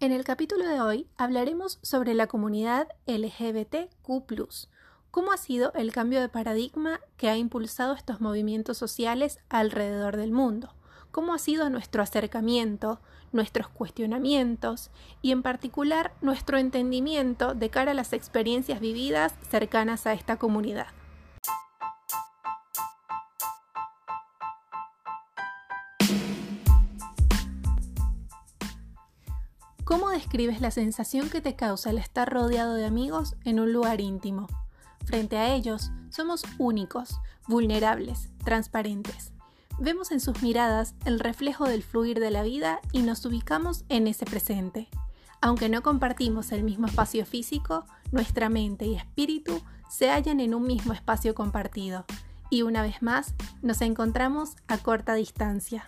En el capítulo de hoy hablaremos sobre la comunidad LGBTQ, cómo ha sido el cambio de paradigma que ha impulsado estos movimientos sociales alrededor del mundo, cómo ha sido nuestro acercamiento, nuestros cuestionamientos y en particular nuestro entendimiento de cara a las experiencias vividas cercanas a esta comunidad. ¿Cómo describes la sensación que te causa el estar rodeado de amigos en un lugar íntimo? Frente a ellos, somos únicos, vulnerables, transparentes. Vemos en sus miradas el reflejo del fluir de la vida y nos ubicamos en ese presente. Aunque no compartimos el mismo espacio físico, nuestra mente y espíritu se hallan en un mismo espacio compartido. Y una vez más, nos encontramos a corta distancia.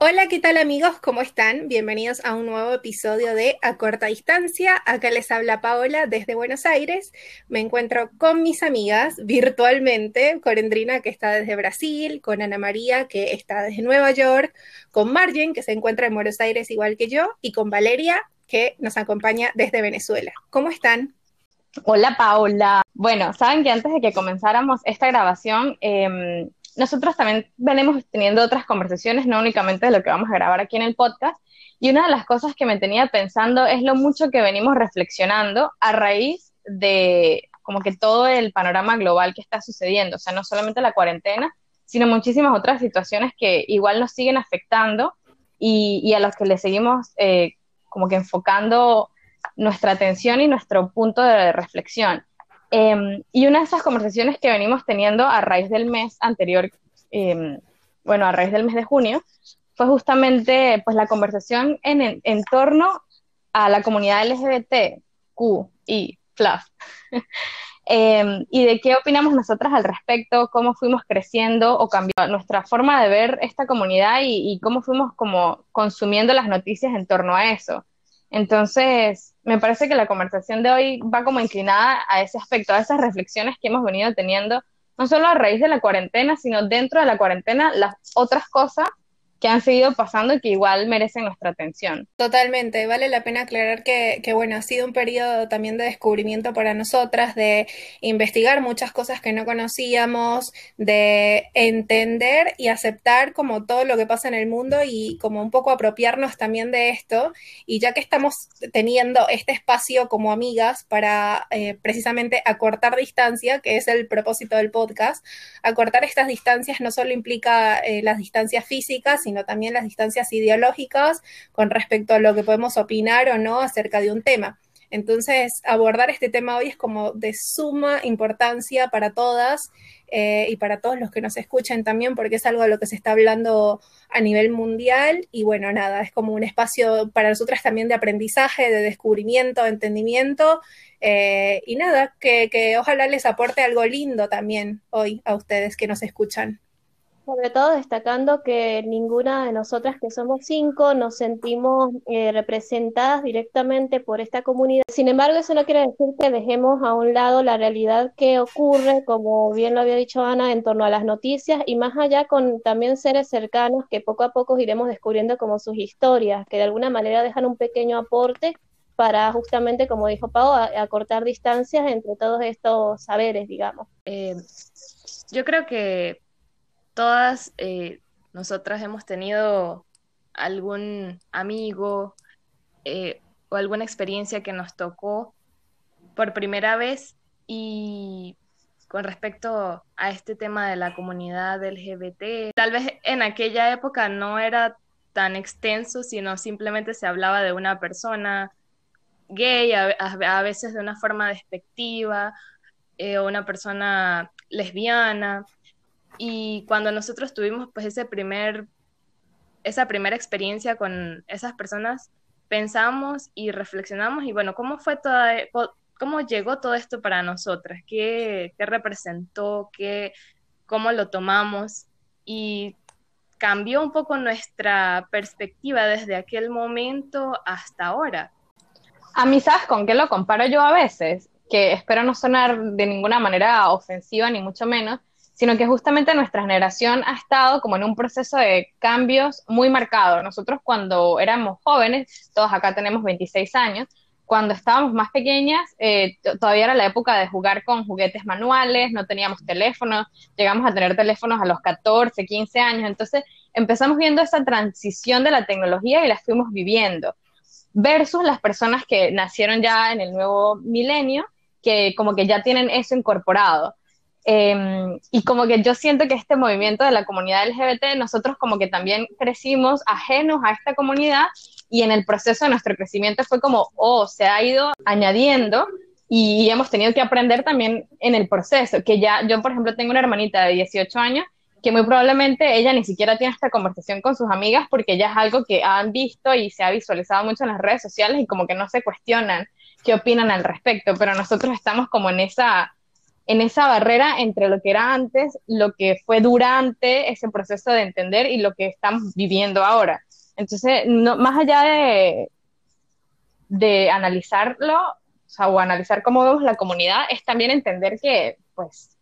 Hola, ¿qué tal amigos? ¿Cómo están? Bienvenidos a un nuevo episodio de A Corta Distancia. Acá les habla Paola desde Buenos Aires. Me encuentro con mis amigas virtualmente, con Endrina que está desde Brasil, con Ana María que está desde Nueva York, con Margen que se encuentra en Buenos Aires igual que yo y con Valeria que nos acompaña desde Venezuela. ¿Cómo están? Hola Paola. Bueno, saben que antes de que comenzáramos esta grabación, eh, nosotros también venimos teniendo otras conversaciones, no únicamente de lo que vamos a grabar aquí en el podcast. Y una de las cosas que me tenía pensando es lo mucho que venimos reflexionando a raíz de como que todo el panorama global que está sucediendo, o sea, no solamente la cuarentena, sino muchísimas otras situaciones que igual nos siguen afectando y, a los que le seguimos eh, como que enfocando nuestra atención y nuestro punto de reflexión. Em, y una de esas conversaciones que venimos teniendo a raíz del mes anterior, em, bueno, a raíz del mes de junio, fue justamente pues la conversación en, en, torno a la comunidad LGBT, Q y FLAF. Em, y de qué opinamos nosotras al respecto, cómo fuimos creciendo o cambiando nuestra forma de ver esta comunidad y, y cómo fuimos como consumiendo las noticias en torno a eso. Entonces, me parece que la conversación de hoy va como inclinada a ese aspecto, a esas reflexiones que hemos venido teniendo, no solo a raíz de la cuarentena, sino dentro de la cuarentena, las otras cosas que han seguido pasando y que igual merecen nuestra atención. Totalmente, vale la pena aclarar que, que, bueno, ha sido un periodo también de descubrimiento para nosotras, de investigar muchas cosas que no conocíamos, de entender y aceptar como todo lo que pasa en el mundo y como un poco apropiarnos también de esto. Y ya que estamos teniendo este espacio como amigas para eh, precisamente acortar distancia, que es el propósito del podcast, acortar estas distancias no solo implica eh, las distancias físicas, sino también las distancias ideológicas con respecto a lo que podemos opinar o no acerca de un tema. Entonces, abordar este tema hoy es como de suma importancia para todas eh, y para todos los que nos escuchan también, porque es algo de lo que se está hablando a nivel mundial. Y bueno, nada, es como un espacio para nosotras también de aprendizaje, de descubrimiento, de entendimiento. Eh, y nada, que ojalá les aporte algo lindo también hoy a ustedes que nos escuchan. Sobre todo destacando que ninguna de nosotras que somos cinco nos sentimos eh, representadas directamente por esta comunidad. Sin embargo, eso no quiere decir que dejemos a un lado la realidad que ocurre, como bien lo había dicho Ana, en torno a las noticias y más allá con también seres cercanos que poco a poco iremos descubriendo como sus historias, que de alguna manera dejan un pequeño aporte para justamente, como dijo Pau, acortar distancias entre todos estos saberes, digamos. Eh, yo creo que todas eh, nosotras hemos tenido algún amigo eh, o alguna experiencia que nos tocó por primera vez y con respecto a este tema de la comunidad LGBT, tal vez en aquella época no era tan extenso, sino simplemente se hablaba de una persona gay, a, veces de una forma despectiva, eh, o una persona lesbiana, y cuando nosotros tuvimos pues ese primer, esa primera experiencia con esas personas, pensamos y reflexionamos y bueno, ¿cómo fue toda, cómo llegó todo esto para nosotras? ¿Qué, qué representó? ¿Qué, ¿Cómo lo tomamos? Y cambió un poco nuestra perspectiva desde aquel momento hasta ahora. A mí, ¿sabes con qué lo comparo yo a veces? Que espero no sonar de ninguna manera ofensiva, ni mucho menos, sino que justamente nuestra generación ha estado como en un proceso de cambios muy marcado. Nosotros cuando éramos jóvenes, todos acá tenemos 26 años, cuando estábamos más pequeñas, eh, todavía era la época de jugar con juguetes manuales, no teníamos teléfonos, llegamos a tener teléfonos a los 14, 15 años, entonces empezamos viendo esa transición de la tecnología y la fuimos viviendo, versus las personas que nacieron ya en el nuevo milenio, que como que ya tienen eso incorporado. Em, y como que yo siento que este movimiento de la comunidad LGBT, nosotros como que también crecimos ajenos a esta comunidad y en el proceso de nuestro crecimiento fue como, oh, se ha ido añadiendo y hemos tenido que aprender también en el proceso, que ya yo por ejemplo tengo una hermanita de 18 años que muy probablemente ella ni siquiera tiene esta conversación con sus amigas porque ya es algo que han visto y se ha visualizado mucho en las redes sociales y como que no se cuestionan qué opinan al respecto, pero nosotros estamos como en esa en esa barrera entre lo que era antes, lo que fue durante ese proceso de entender y lo que estamos viviendo ahora. Entonces, no, más allá de, de analizarlo, o, sea, o analizar cómo vemos la comunidad, es también entender que, pues,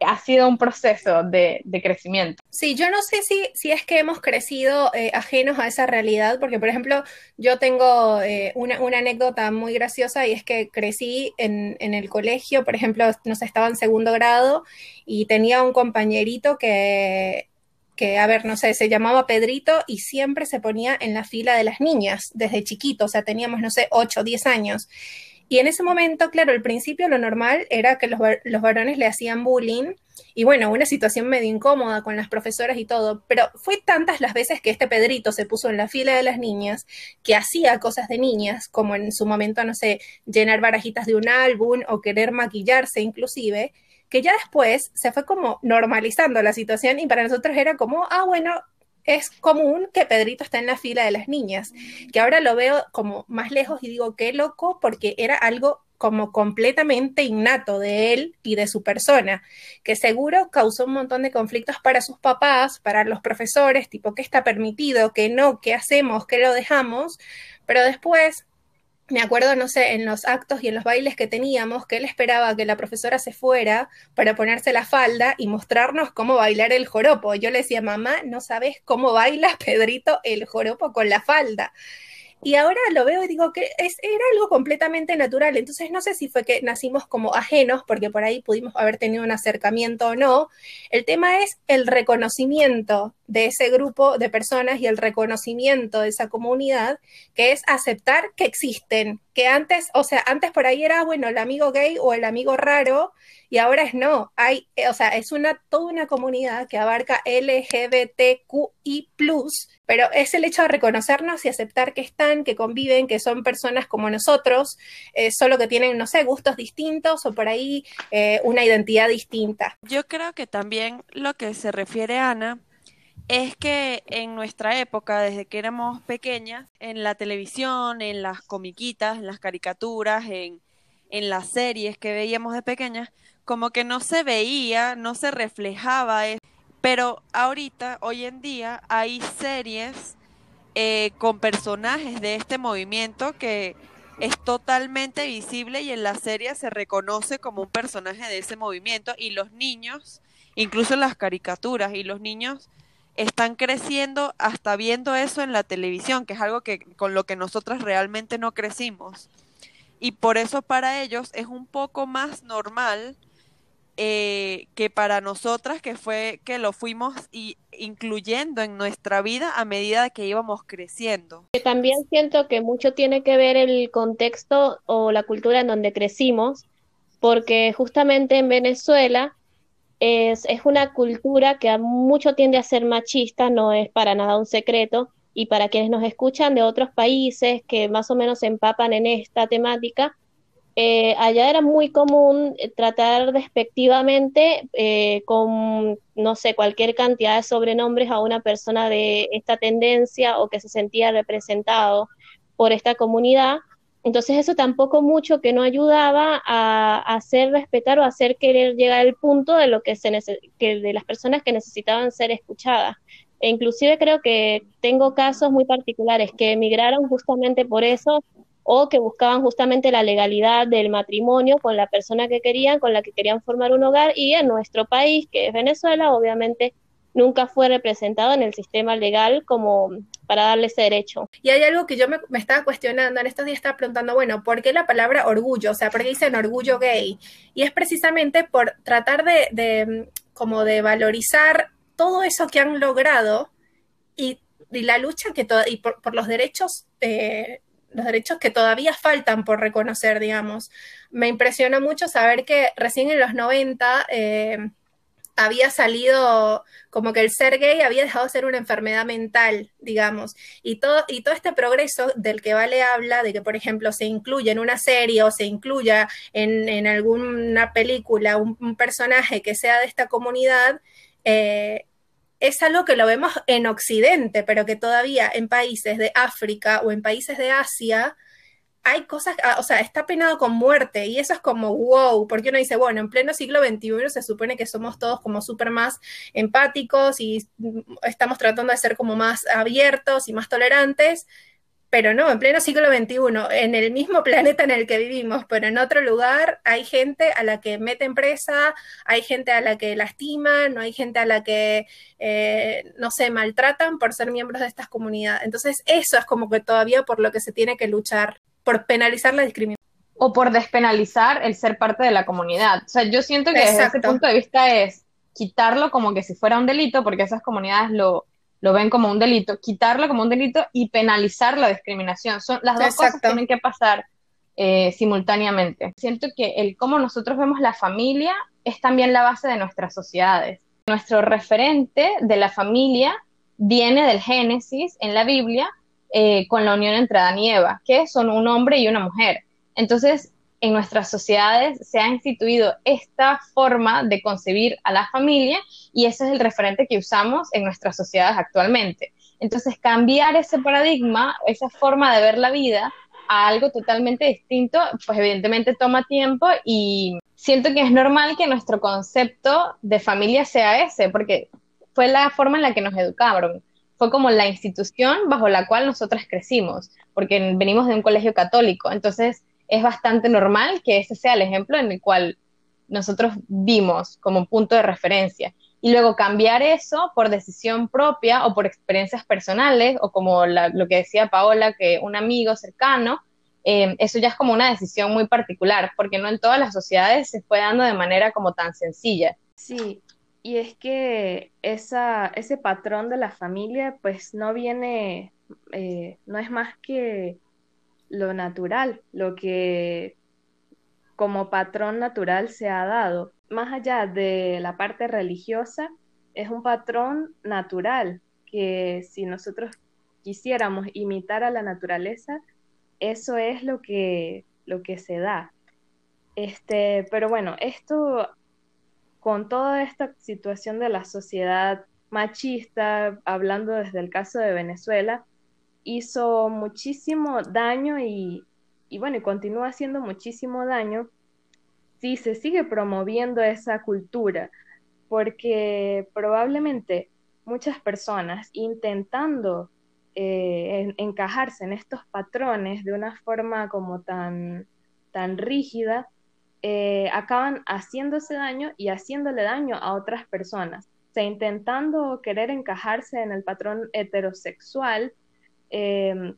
ha sido un proceso de, crecimiento. Sí, yo no sé si, si es que hemos crecido eh, ajenos a esa realidad, porque por ejemplo, yo tengo eh, una, anécdota muy graciosa y es que crecí en, en, el colegio, por ejemplo, nos estaba en segundo grado y tenía un compañerito que, que, a ver, no sé, se llamaba Pedrito y siempre se ponía en la fila de las niñas desde chiquito, o sea, teníamos, no sé, 8 o 10 años. Y en ese momento, claro, al principio lo normal era que los, varones le hacían bullying y bueno, una situación medio incómoda con las profesoras y todo, pero fue tantas las veces que este Pedrito se puso en la fila de las niñas que hacía cosas de niñas, como en su momento, no sé, llenar barajitas de un álbum o querer maquillarse inclusive, que ya después se fue como normalizando la situación y para nosotros era como, ah, bueno, es común que Pedrito esté en la fila de las niñas, que ahora lo veo como más lejos y digo, qué loco, porque era algo como completamente innato de él y de su persona, que seguro causó un montón de conflictos para sus papás, para los profesores, tipo, ¿qué está permitido? ¿Qué no? ¿Qué hacemos? ¿Qué lo dejamos? Pero después me acuerdo, no sé, en los actos y en los bailes que teníamos, que él esperaba que la profesora se fuera para ponerse la falda y mostrarnos cómo bailar el joropo. Yo le decía, mamá, no sabes cómo baila Pedrito el joropo con la falda. Y ahora lo veo y digo que es, era algo completamente natural. Entonces no sé si fue que nacimos como ajenos, porque por ahí pudimos haber tenido un acercamiento o no. El tema es el reconocimiento de ese grupo de personas y el reconocimiento de esa comunidad, que es aceptar que existen, que antes, o sea, antes por ahí era, bueno, el amigo gay o el amigo raro, y ahora es no, hay, o sea, es una, toda una comunidad que abarca LGBTQI+, pero es el hecho de reconocernos y aceptar que están, que conviven, que son personas como nosotros, eh, solo que tienen, no sé, gustos distintos o por ahí eh, una identidad distinta. Yo creo que también lo que se refiere Ana es que en nuestra época, desde que éramos pequeñas, en la televisión, en las comiquitas, en las caricaturas, en, las series que veíamos de pequeñas, como que no se veía, no se reflejaba eso. Pero ahorita, hoy en día, hay series eh, con personajes de este movimiento que es totalmente visible y en la serie se reconoce como un personaje de ese movimiento y los niños, incluso las caricaturas, y los niños están creciendo hasta viendo eso en la televisión, que es algo que con lo que nosotras realmente no crecimos. Y por eso para ellos es un poco más normal eh, que para nosotras, que fue que lo fuimos y incluyendo en nuestra vida a medida que íbamos creciendo. También siento que mucho tiene que ver el contexto o la cultura en donde crecimos, porque justamente en Venezuela es, es una cultura que a mucho tiende a ser machista, no es para nada un secreto, y para quienes nos escuchan de otros países que más o menos se empapan en esta temática, eh, allá era muy común tratar despectivamente eh, con, no sé, cualquier cantidad de sobrenombres a una persona de esta tendencia o que se sentía representado por esta comunidad, entonces eso tampoco mucho que no ayudaba a, hacer respetar o hacer querer llegar al punto de lo que se que de las personas que necesitaban ser escuchadas. E inclusive creo que tengo casos muy particulares que emigraron justamente por eso, o que buscaban justamente la legalidad del matrimonio con la persona que querían, con la que querían formar un hogar y en nuestro país, que es Venezuela, obviamente nunca fue representado en el sistema legal como para darle ese derecho. Y hay algo que yo me, estaba cuestionando, en estos días estaba preguntando, bueno, ¿por qué la palabra orgullo? O sea, ¿por qué dicen orgullo gay? Y es precisamente por tratar de, como de valorizar todo eso que han logrado y, la lucha que y por, los derechos eh, los derechos que todavía faltan por reconocer, digamos. Me impresiona mucho saber que recién en los 90 había salido como que el ser gay había dejado de ser una enfermedad mental, digamos, y todo, y todo este progreso del que Vale habla, de que, por ejemplo, se incluya en una serie o se incluya en, alguna película un, personaje que sea de esta comunidad, eh, es algo que lo vemos en Occidente, pero que todavía en países de África o en países de Asia, hay cosas, ah, o sea, está penado con muerte y eso es como wow, porque uno dice, bueno, en pleno siglo XXI se supone que somos todos como súper más empáticos y estamos tratando de ser como más abiertos y más tolerantes, pero no, en pleno siglo XXI, en el mismo planeta en el que vivimos, pero en otro lugar, hay gente a la que meten presa, hay gente a la que lastiman, no hay gente a la que, eh, no sé, maltratan por ser miembros de estas comunidades. Entonces, eso es como que todavía por lo que se tiene que luchar por penalizar la discriminación. O por despenalizar el ser parte de la comunidad. O sea, yo siento que desde ese punto de vista es quitarlo como que si fuera un delito, porque esas comunidades lo, lo ven como un delito, quitarlo como un delito y penalizar la discriminación. Son, las dos cosas tienen que pasar eh, simultáneamente. Siento que el cómo nosotros vemos la familia es también la base de nuestras sociedades. Nuestro referente de la familia viene del Génesis en la Biblia, eh, con la unión entre Adán y Eva, que son un hombre y una mujer. Entonces, en nuestras sociedades se ha instituido esta forma de concebir a la familia y ese es el referente que usamos en nuestras sociedades actualmente. Entonces, cambiar ese paradigma, esa forma de ver la vida a algo totalmente distinto, pues evidentemente toma tiempo y siento que es normal que nuestro concepto de familia sea ese, porque fue la forma en la que nos educaron fue como la institución bajo la cual nosotras crecimos, porque venimos de un colegio católico, entonces es bastante normal que ese sea el ejemplo en el cual nosotros vimos como punto de referencia. Y luego cambiar eso por decisión propia o por experiencias personales, o como lo que decía Paola, que un amigo cercano, eh, eso ya es como una decisión muy particular, porque no en todas las sociedades se fue dando de manera como tan sencilla. Sí, y es que esa, ese patrón de la familia pues no viene, eh, no es más que lo natural, lo que como patrón natural se ha dado. Más allá de la parte religiosa, es un patrón natural que si nosotros quisiéramos imitar a la naturaleza, eso es lo que, lo que se da. Este, pero bueno, esto con toda esta situación de la sociedad machista, hablando desde el caso de Venezuela, hizo muchísimo daño y, bueno, y continúa haciendo muchísimo daño si se sigue promoviendo esa cultura, porque probablemente muchas personas intentando eh, encajarse en estos patrones de una forma como tan, tan rígida, eh, acaban haciéndose daño y haciéndole daño a otras personas. O sea, intentando querer encajarse en el patrón heterosexual, eh,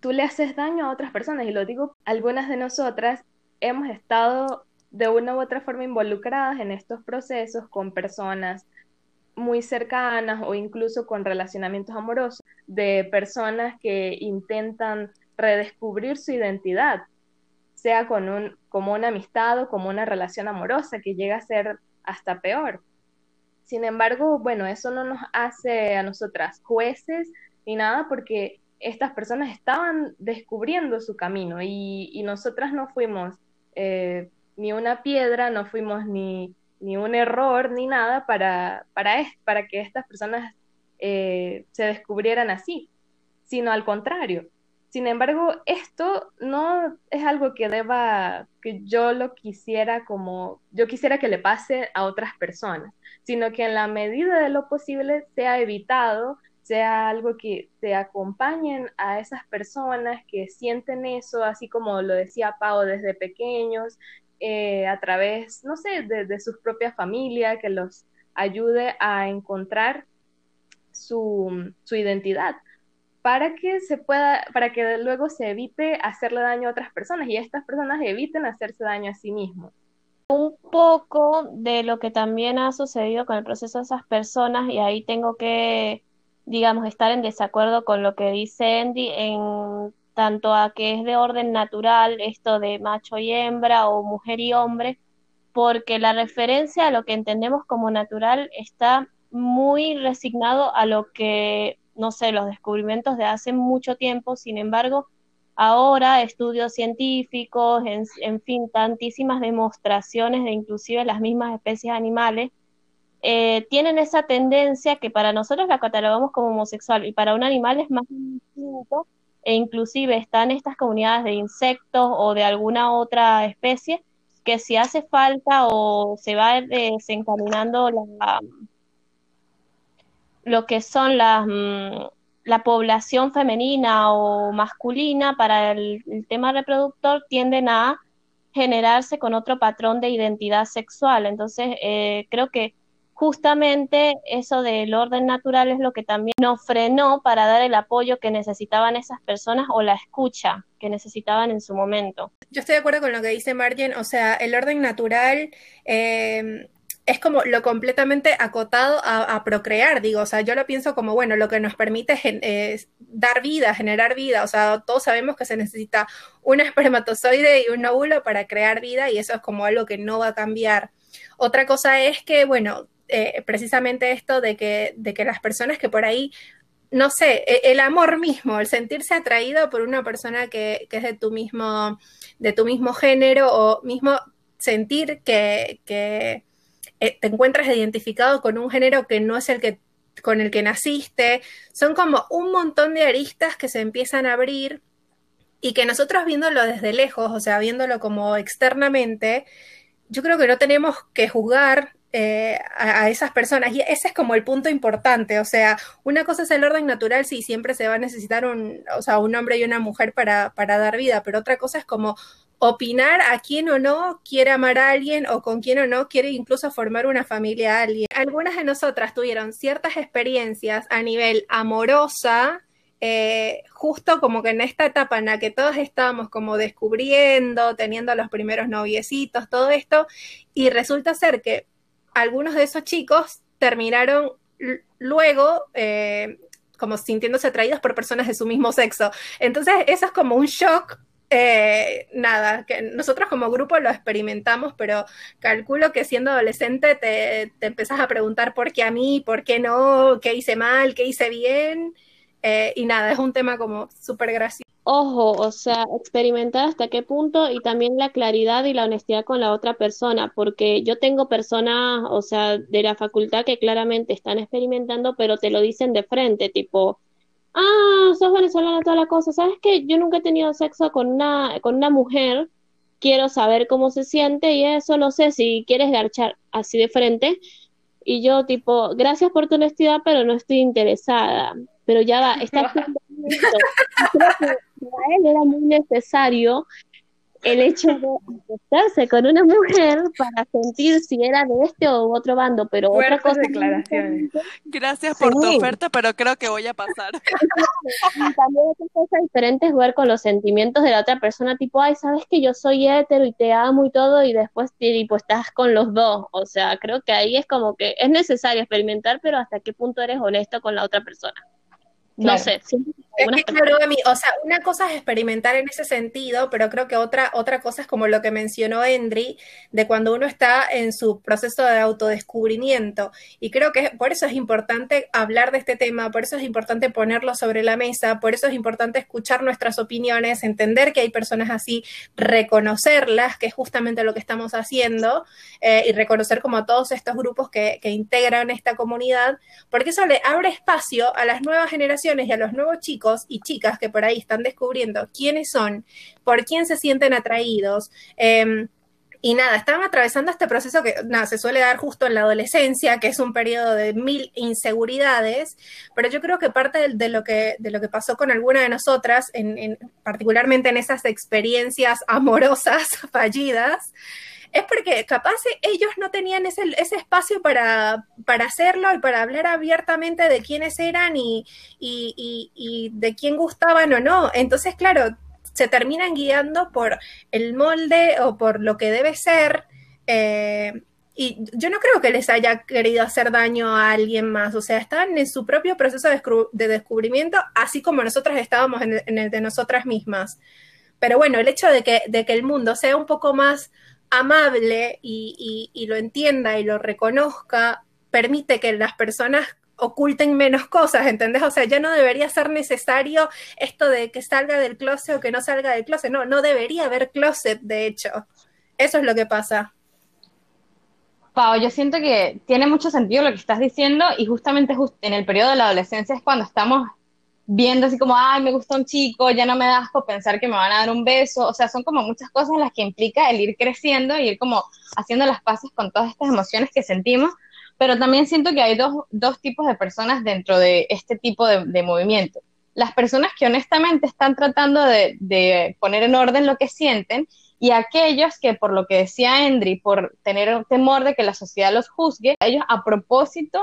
tú le haces daño a otras personas. Y lo digo, algunas de nosotras hemos estado de una u otra forma involucradas en estos procesos con personas muy cercanas o incluso con relacionamientos amorosos de personas que intentan redescubrir su identidad sea con un, como una amistad o como una relación amorosa que llega a ser hasta peor. Sin embargo, bueno, eso no nos hace a nosotras jueces ni nada porque estas personas estaban descubriendo su camino y, nosotras no fuimos eh, ni una piedra, no fuimos ni, ni un error ni nada para, para, para que estas personas eh, se descubrieran así, sino al contrario, sin embargo, esto no es algo que deba, que yo lo quisiera como, yo quisiera que le pase a otras personas, sino que en la medida de lo posible sea evitado, sea algo que te acompañen a esas personas que sienten eso, así como lo decía Pau desde pequeños, eh, a través, no sé, de, de su propia familia, que los ayude a encontrar su, su identidad para que se pueda, para que luego se evite hacerle daño a otras personas y estas personas eviten hacerse daño a sí mismos. Un poco de lo que también ha sucedido con el proceso de esas personas, y ahí tengo que, digamos, estar en desacuerdo con lo que dice Andy en tanto a que es de orden natural esto de macho y hembra o mujer y hombre, porque la referencia a lo que entendemos como natural está muy resignado a lo que no sé, los descubrimientos de hace mucho tiempo, sin embargo, ahora estudios científicos, en, fin, tantísimas demostraciones de inclusive las mismas especies animales, eh, tienen esa tendencia que para nosotros la catalogamos como homosexual y para un animal es más distinto e inclusive están estas comunidades de insectos o de alguna otra especie que si hace falta o se va desencaminando la, lo que son las, mm, la población femenina o masculina para el, tema reproductor tienden a generarse con otro patrón de identidad sexual. Entonces, eh, creo que justamente eso del orden natural es lo que también nos frenó para dar el apoyo que necesitaban esas personas o la escucha que necesitaban en su momento. Yo estoy de acuerdo con lo que dice Margen, o sea, el orden natural eh, es como lo completamente acotado a, procrear, digo, o sea, yo lo pienso como, bueno, lo que nos permite es dar vida, generar vida, o sea, todos sabemos que se necesita un espermatozoide y un óvulo para crear vida y eso es como algo que no va a cambiar. Otra cosa es que, bueno, eh, precisamente esto de que, de que las personas que por ahí no sé, e, el amor mismo, el sentirse atraído por una persona que, que, es de tu mismo, de tu mismo género o mismo sentir que, eh, te encuentras identificado con un género que no es el que con el que naciste. Son como un montón de aristas que se empiezan a abrir y que nosotros viéndolo desde lejos, o sea, viéndolo como externamente, yo creo que no tenemos que juzgar eh, a, esas personas. Y ese es como el punto importante. O sea, una cosa es el orden natural, si siempre se va a necesitar un, o sea, un hombre y una mujer para, para dar vida, pero otra cosa es como opinar a quién o no quiere amar a alguien o con quién o no quiere incluso formar una familia a alguien. Algunas de nosotras tuvieron ciertas experiencias a nivel amorosa, eh, justo como que en esta etapa en la que todos estábamos como descubriendo, teniendo los primeros noviecitos, todo esto, y resulta ser que algunos de esos chicos terminaron luego eh, como sintiéndose atraídos por personas de su mismo sexo. Entonces, eso es como un shock eh, nada, que nosotros como grupo lo experimentamos, pero calculo que siendo adolescente te, te empezás a preguntar por qué a mí, por qué no, qué hice mal, qué hice bien, eh, y nada, es un tema como súper gracioso. Ojo, o sea, experimentar hasta qué punto y también la claridad y la honestidad con la otra persona, porque yo tengo personas, o sea, de la facultad que claramente están experimentando, pero te lo dicen de frente, tipo, ah, sos venezolana, toda la cosa, ¿sabes qué? Yo nunca he tenido sexo con una, con una mujer, quiero saber cómo se siente y eso, no sé, si quieres garchar así de frente. Y yo tipo, gracias por tu honestidad, pero no estoy interesada. Pero ya va, está Creo que para él era muy necesario el hecho de acostarse con una mujer para sentir si era de este o otro bando, pero otra cosa declaraciones. Gracias por tu oferta, pero creo que voy a pasar. también otra cosa diferente es ver con los sentimientos de la otra persona, tipo, ay, sabes que yo soy hetero y te amo y todo, y después tipo estás con los dos. O sea, creo que ahí es como que es necesario experimentar, pero hasta qué punto eres honesto con la otra persona. No sé, o sea, una cosa es experimentar en ese sentido, pero creo que otra, otra cosa es como lo que mencionó Endry, de cuando uno está en su proceso de autodescubrimiento. Y creo que por eso es importante hablar de este tema, por eso es importante ponerlo sobre la mesa, por eso es importante escuchar nuestras opiniones, entender que hay personas así, reconocerlas, que es justamente lo que estamos haciendo, eh, y reconocer como todos estos grupos que, que integran esta comunidad, porque eso le abre espacio a las nuevas generaciones y a los nuevos chicos y chicas que por ahí están descubriendo quiénes son, por quién se sienten atraídos. Em, y nada, estaban atravesando este proceso que nada, se suele dar justo en la adolescencia, que es un periodo de mil inseguridades, pero yo creo que parte de, lo, que, de lo que pasó con alguna de nosotras, en, particularmente en esas experiencias amorosas fallidas, es porque capaz ellos no tenían ese, ese espacio para, para, hacerlo y para hablar abiertamente de quiénes eran y, y, y de quién gustaban o no. Entonces, claro, se terminan guiando por el molde o por lo que debe ser. Eh, y yo no creo que les haya querido hacer daño a alguien más, o sea, están en su propio proceso de, descubrimiento, así como nosotras estábamos en el, de nosotras mismas. Pero bueno, el hecho de que, de que el mundo sea un poco más amable y, lo entienda y lo reconozca, permite que las personas oculten menos cosas, ¿entendés? O sea, ya no debería ser necesario esto de que salga del closet o que no salga del closet, no, no debería haber closet, de hecho. Eso es lo que pasa. Pau, yo siento que tiene mucho sentido lo que estás diciendo y justamente en el periodo de la adolescencia es cuando estamos viendo así como, ay, me gusta un chico, ya no me da asco pensar que me van a dar un beso, o sea, son como muchas cosas las que implica el ir creciendo y ir como haciendo las paces con todas estas emociones que sentimos, pero también siento que hay dos, dos tipos de personas dentro de este tipo de, movimiento. Las personas que honestamente están tratando de, de, poner en orden lo que sienten y aquellos que, por lo que decía Endry, por tener temor de que la sociedad los juzgue, ellos a propósito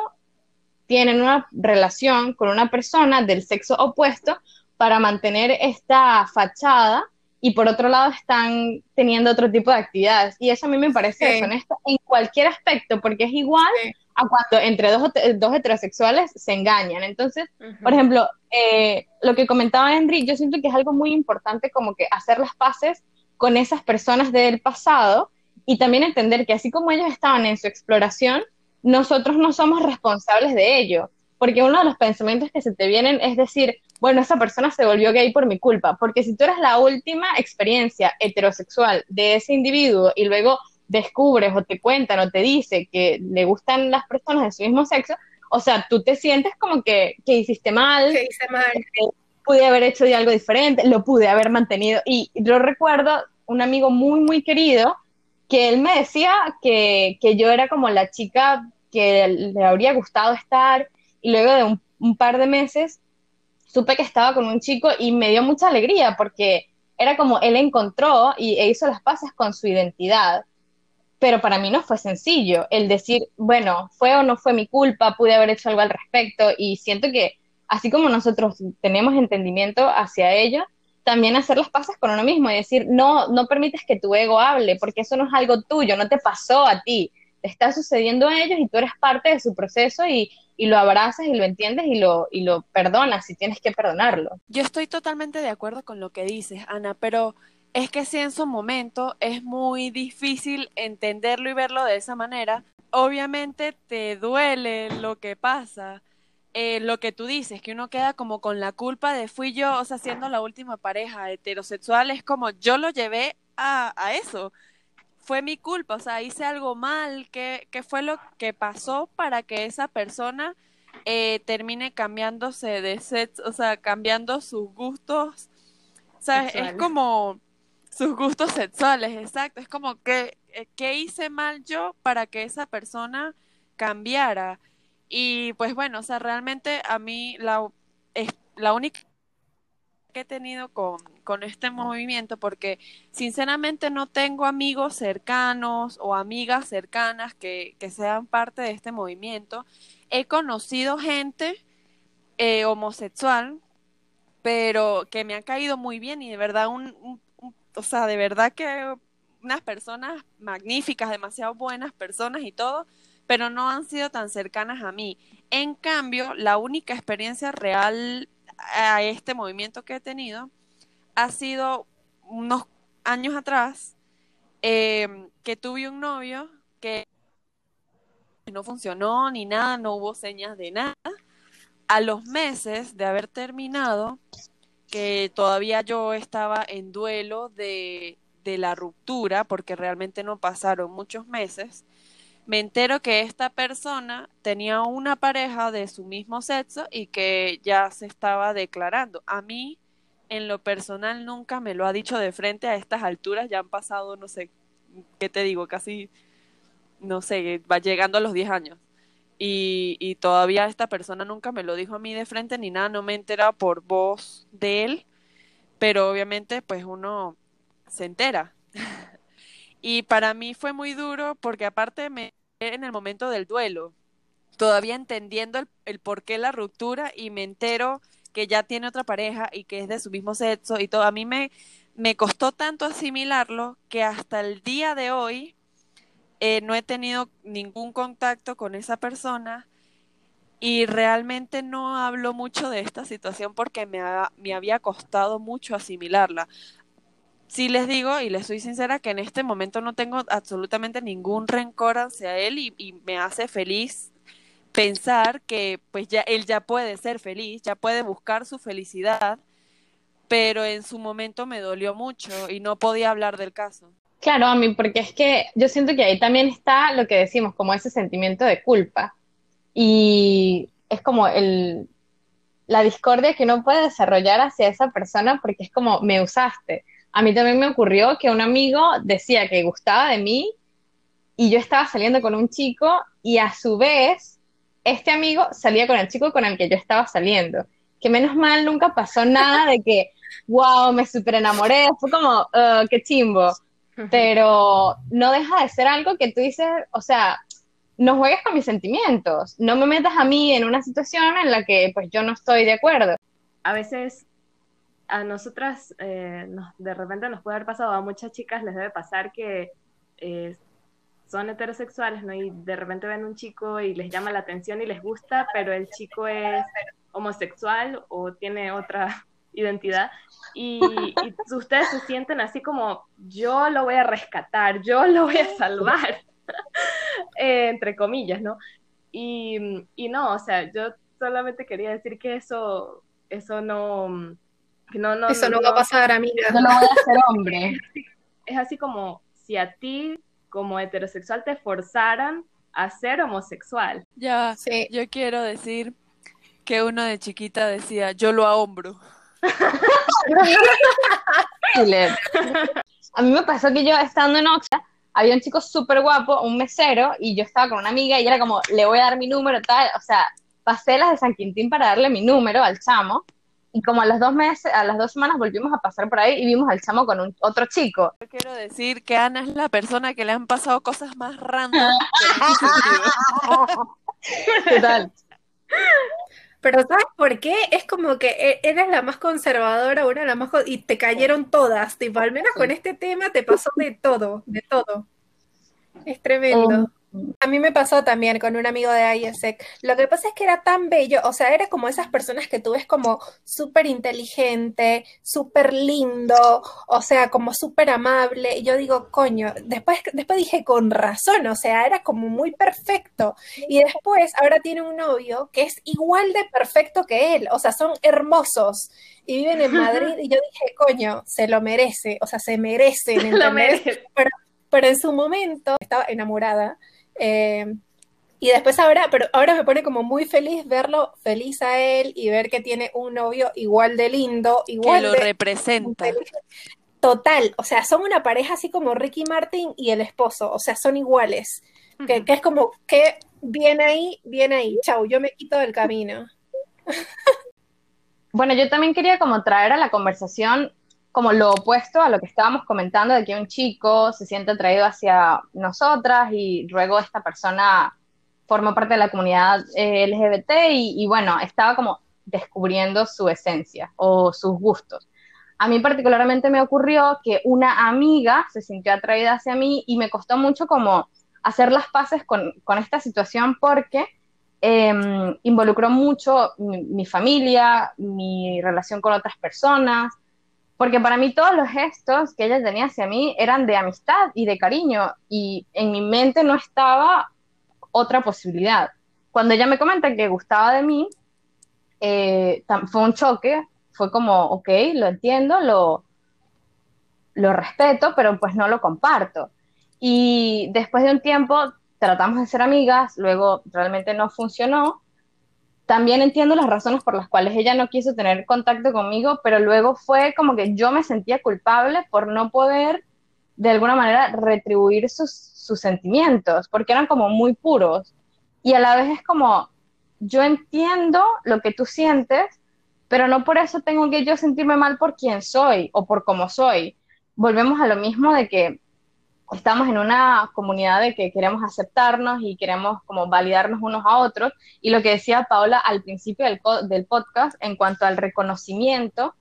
tienen una relación con una persona del sexo opuesto para mantener esta fachada y por otro lado están teniendo otro tipo de actividades. Y eso a mí me parece deshonesto en cualquier aspecto, porque es igual a cuando entre dos, dos heterosexuales se engañan. Entonces, por ejemplo, eh, lo que comentaba Henry, yo siento que es algo muy importante como que hacer las paces con esas personas del pasado y también entender que así como ellos estaban en su exploración, nosotros no somos responsables de ello. Porque uno de los pensamientos que se te vienen es decir, bueno, esa persona se volvió gay por mi culpa. Porque si tú eres la última experiencia heterosexual de ese individuo y luego descubres o te cuentan o te dice que le gustan las personas de su mismo sexo, o sea, tú te sientes como que, que hiciste mal, que hice mal. pude haber hecho algo diferente, lo pude haber mantenido. Y yo recuerdo un amigo muy, muy querido que él me decía que, que yo era como la chica que le habría gustado estar y luego de un, par de meses supe que estaba con un chico y me dio mucha alegría porque era como él encontró y e hizo las paces con su identidad. Pero para mí no fue sencillo el decir, bueno, fue o no fue mi culpa, pude haber hecho algo al respecto y siento que así como nosotros tenemos entendimiento hacia ello, también hacer las paces con uno mismo y decir, no, no permites que tu ego hable, porque eso no es algo tuyo, no te pasó a ti, te está sucediendo a ellos y tú eres parte de su proceso y, y lo abrazas y lo entiendes y lo, y lo perdonas si tienes que perdonarlo. Yo estoy totalmente de acuerdo con lo que dices, Ana, pero es que si en su momento es muy difícil entenderlo y verlo de esa manera, obviamente te duele lo que pasa, eh, lo que tú dices, que uno queda como con la culpa de fui yo, o sea, siendo la última pareja heterosexual, es como yo lo llevé a, a eso, fue mi culpa, o sea, hice algo mal, ¿qué, qué fue lo que pasó para que esa persona eh, termine cambiándose de sexo, o sea, cambiando sus gustos? O sea, es como sus gustos sexuales, exacto. Es como que, eh, ¿qué hice mal yo para que esa persona cambiara? Y pues bueno, o sea, realmente a mí la, la única que he tenido con, con este movimiento, porque sinceramente no tengo amigos cercanos o amigas cercanas que, que sean parte de este movimiento. He conocido gente eh, homosexual, pero que me ha caído muy bien y de verdad un o sea, de verdad que unas personas magníficas, demasiado buenas personas y todo, pero no han sido tan cercanas a mí. En cambio, la única experiencia real a este movimiento que he tenido ha sido unos años atrás em, que tuve un novio que no funcionó ni nada, no hubo señas de nada. A los meses de haber terminado, que todavía yo estaba en duelo de, de la ruptura, porque realmente no pasaron muchos meses, me entero que esta persona tenía una pareja de su mismo sexo y que ya se estaba declarando. A mí, en lo personal, nunca me lo ha dicho de frente a estas alturas, ya han pasado, no sé, ¿qué te digo? Casi, no sé, va llegando a los 10 años. Y, y todavía esta persona nunca me lo dijo a mí de frente ni nada, no me he enterado por voz de él, pero obviamente pues uno se entera. y para mí fue muy duro porque aparte me en el momento del duelo, todavía entendiendo el, el por qué la ruptura y me entero que ya tiene otra pareja y que es de su mismo sexo y todo. A mí me, me costó tanto asimilarlo que hasta el día de hoy eh, no he tenido ningún contacto con esa persona y realmente no hablo mucho de esta situación porque me, me había costado mucho asimilarla. Sí les digo y les soy sincera que en este momento no tengo absolutamente ningún rencor hacia él y, me hace feliz pensar que pues ya él ya puede ser feliz, ya puede buscar su felicidad, pero en su momento me dolió mucho y no podía hablar del caso. Claro, a mí, porque es que yo siento que ahí también está lo que decimos, como ese sentimiento de culpa. Y es como el, la discordia que uno puede desarrollar hacia esa persona porque es como, me usaste. A mí también me ocurrió que un amigo decía que gustaba de mí y yo estaba saliendo con un chico y a su vez este amigo salía con el chico con el que yo estaba saliendo. Que menos mal nunca pasó nada de que, wow, me super enamoré, fue como, uh, qué chimbo. Pero no deja de ser algo que tú dices, o sea, no juegues con mis sentimientos, no me metas a mí en una situación en la que pues yo no estoy de acuerdo. A veces a nosotras eh, nos, de repente nos puede haber pasado, a muchas chicas les debe pasar que eh, son heterosexuales, ¿no? Y de repente ven un chico y les llama la atención y les gusta, pero el chico es homosexual o tiene otra identidad y, ustedes se sienten así como yo lo voy a rescatar, yo lo voy a salvar, eh, entre comillas, ¿no? Y, y, no, o sea, yo solamente quería decir que eso, eso no, no, no, eso no, no va a pasar, amiga. Yo no voy a ser hombre. Es así como si a ti como heterosexual te forzaran a ser homosexual. Ya, sí. yo quiero decir que uno de chiquita decía, yo lo ahombro. a mí me pasó que yo estando en Oxa, había un chico súper guapo, un mesero, y yo estaba con una amiga y era como, le voy a dar mi número, tal, o sea, pasé las de San Quintín para darle mi número al chamo, y como a las dos meses, a las dos semanas volvimos a pasar por ahí y vimos al chamo con un, otro chico. Yo quiero decir que Ana es la persona que le han pasado cosas más random. Total. Pero ¿sabes por qué? Es como que eras la más conservadora, una la más y te cayeron todas, tipo, al menos con este tema te pasó de todo, de todo. Es tremendo. A mí me pasó también con un amigo de ISEC. Lo que pasa es que era tan bello, o sea, era como esas personas que tú ves como súper inteligente, súper lindo, o sea, como súper amable. Y yo digo, coño, después, después dije, con razón, o sea, era como muy perfecto. Y después, ahora tiene un novio que es igual de perfecto que él, o sea, son hermosos y viven en Madrid. Y yo dije, coño, se lo merece, o sea, se merecen, Lo merece. Pero, pero en su momento estaba enamorada eh, y después ahora, pero ahora me pone como muy feliz verlo feliz a él y ver que tiene un novio igual de lindo, igual que lo de, representa. Total, o sea, son una pareja así como Ricky Martin y el esposo, o sea, son iguales. Uh -huh. que, que, es como que viene ahí, viene ahí, chau, yo me quito del camino. bueno, yo también quería como traer a la conversación como lo opuesto a lo que estábamos comentando de que un chico se siente atraído hacia nosotras y luego esta persona forma parte de la comunidad eh, LGBT y, y, bueno, estaba como descubriendo su esencia o sus gustos. A mí particularmente me ocurrió que una amiga se sintió atraída hacia mí y me costó mucho como hacer las paces con, con esta situación porque eh, involucró mucho mi, mi familia, mi relación con otras personas, porque para mí todos los gestos que ella tenía hacia mí eran de amistad y de cariño, y en mi mente no estaba otra posibilidad. Cuando ella me comenta que gustaba de mí, eh, fue un choque, fue como, ok, lo entiendo, lo, lo respeto, pero pues no lo comparto. Y después de un tiempo tratamos de ser amigas, luego realmente no funcionó, también entiendo las razones por las cuales ella no quiso tener contacto conmigo, pero luego fue como que yo me sentía culpable por no poder de alguna manera retribuir sus, sus sentimientos, porque eran como muy puros. Y a la vez es como, yo entiendo lo que tú sientes, pero no por eso tengo que yo sentirme mal por quién soy o por cómo soy. Volvemos a lo mismo de que estamos en una comunidad de que queremos aceptarnos y queremos como validarnos unos a otros. Y lo que decía Paola al principio del, del podcast en cuanto al reconocimiento,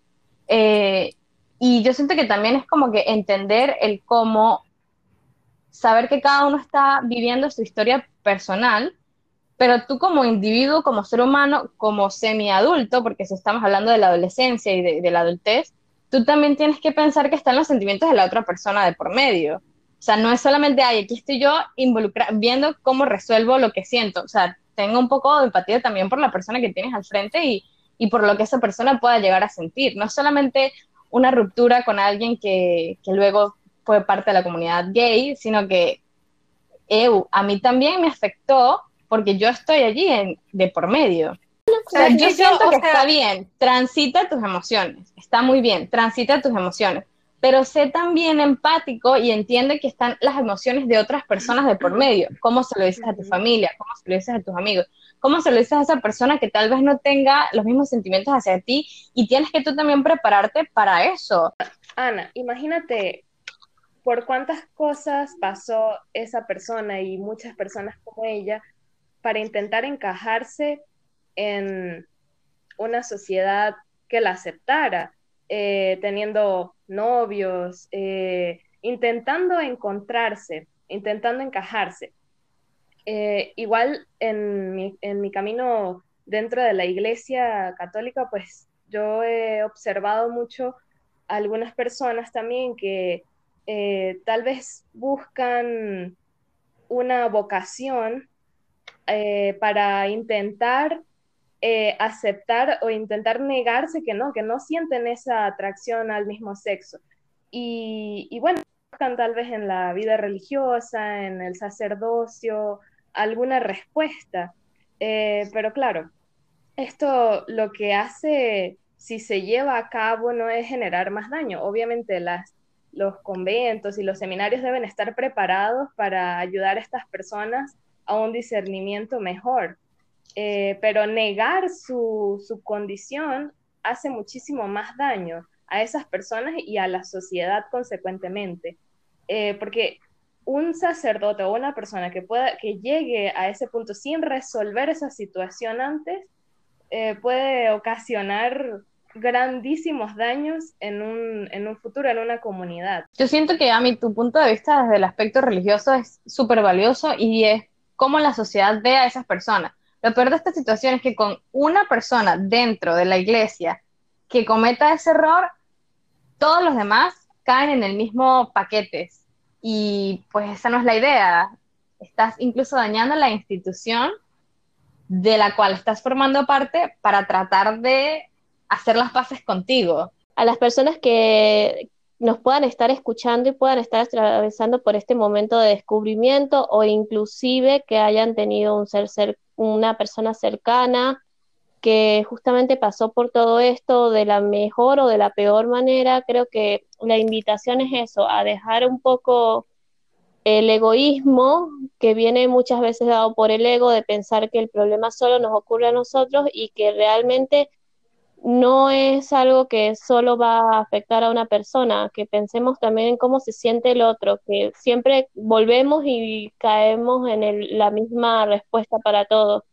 eh, y yo siento que también es como que entender el cómo, saber que cada uno está viviendo su historia personal, pero tú como individuo, como ser humano, como semiadulto, porque si estamos hablando de la adolescencia y de, de la adultez, tú también tienes que pensar que están los sentimientos de la otra persona de por medio. O sea, no es solamente, ay, aquí estoy yo viendo cómo resuelvo lo que siento. O sea, tengo un poco de empatía también por la persona que tienes al frente y, y por lo que esa persona pueda llegar a sentir. No solamente una ruptura con alguien que, que luego fue parte de la comunidad gay, sino que a mí también me afectó porque yo estoy allí en, de por medio. O sea, yo siento que está bien, transita tus emociones, está muy bien, transita tus emociones, pero sé también empático y entiende que están las emociones de otras personas de por medio. ¿Cómo se lo dices a tu familia? ¿Cómo se lo dices a tus amigos? ¿Cómo se lo dices a esa persona que tal vez no tenga los mismos sentimientos hacia ti? Y tienes que tú también prepararte para eso. Ana, imagínate por cuántas cosas pasó esa persona y muchas personas como ella para intentar encajarse en una sociedad que la aceptara, eh, teniendo novios, eh, intentando encontrarse, intentando encajarse. Eh, igual en mi, en mi camino dentro de la iglesia católica, pues yo he observado mucho algunas personas también que eh, tal vez buscan una vocación para intentar aceptar o intentar negarse que no, que no sienten esa atracción al mismo sexo. Y, y bueno, tal vez en la vida religiosa, en el sacerdocio, alguna respuesta. Eh, pero claro, esto lo que hace, si se lleva a cabo, no es generar más daño. Obviamente las, los conventos y los seminarios deben estar preparados para ayudar a estas personas a un discernimiento mejor. Eh, pero negar su, su condición hace muchísimo más daño a esas personas y a la sociedad consecuentemente. Eh, porque un sacerdote o una persona que pueda que llegue a ese punto sin resolver esa situación antes eh, puede ocasionar grandísimos daños en un, en un futuro, en una comunidad. Yo siento que a mí tu punto de vista desde el aspecto religioso es súper valioso y es cómo la sociedad ve a esas personas. Lo peor de esta situación es que con una persona dentro de la iglesia que cometa ese error, todos los demás caen en el mismo paquete. Y pues esa no es la idea. Estás incluso dañando la institución de la cual estás formando parte para tratar de hacer las paces contigo. A las personas que nos puedan estar escuchando y puedan estar atravesando por este momento de descubrimiento o inclusive que hayan tenido un ser una persona cercana que justamente pasó por todo esto de la mejor o de la peor manera, creo que la invitación es eso, a dejar un poco el egoísmo que viene muchas veces dado por el ego de pensar que el problema solo nos ocurre a nosotros y que realmente no es algo que solo va a afectar a una persona, que pensemos también en cómo se siente el otro, que siempre volvemos y caemos en la misma respuesta para todo.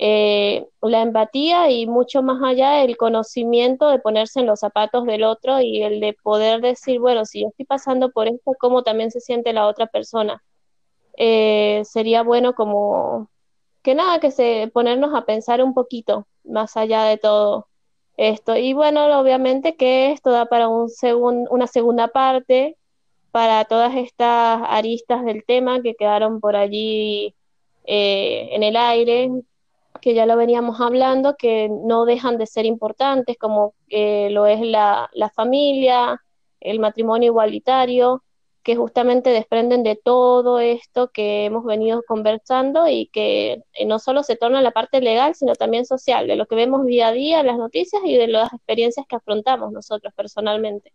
Eh, la empatía y mucho más allá el conocimiento de ponerse en los zapatos del otro y el de poder decir, bueno, si yo estoy pasando por esto, ¿cómo también se siente la otra persona? Eh, sería bueno como que nada, que se ponernos a pensar un poquito más allá de todo esto. Y bueno, obviamente que esto da para un una segunda parte, para todas estas aristas del tema que quedaron por allí eh, en el aire, que ya lo veníamos hablando, que no dejan de ser importantes, como eh, lo es la, la, familia, el matrimonio igualitario, que justamente desprenden de todo esto que hemos venido conversando y que eh, no solo se torna la parte legal, sino también social, de lo que vemos día a día en las noticias y de las experiencias que afrontamos nosotros personalmente.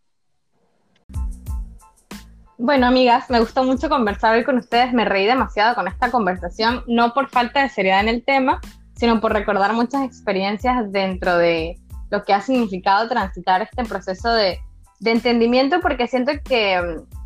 Bueno, amigas, me gustó mucho conversar hoy con ustedes. Me reí demasiado con esta conversación, no por falta de seriedad en el tema, sino por recordar muchas experiencias dentro de lo que ha significado transitar este proceso de, de entendimiento, porque siento que mm,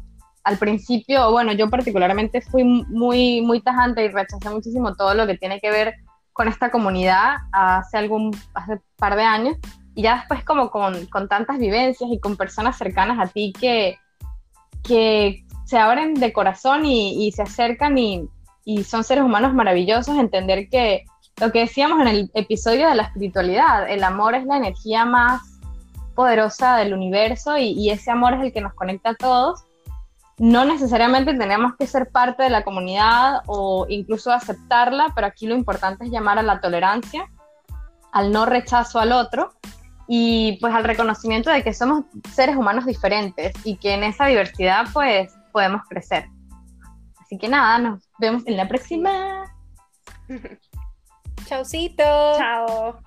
al principio, bueno, yo particularmente fui muy, muy tajante y rechacé muchísimo todo lo que tiene que ver con esta comunidad hace algún, hace par de años, y ya después como con, con tantas vivencias y con personas cercanas a ti que, que se abren de corazón y, se acercan y, son seres humanos maravillosos, entender que lo que decíamos en el episodio de la espiritualidad, el amor es la energía más poderosa del universo y, ese amor es el que nos conecta a todos. No necesariamente tenemos que ser parte de la comunidad o incluso aceptarla, pero aquí lo importante es llamar a la tolerancia, al no rechazo al otro y pues al reconocimiento de que somos seres humanos diferentes y que en esa diversidad pues podemos crecer. Así que nada, nos vemos en la próxima. Chaucito. Chao.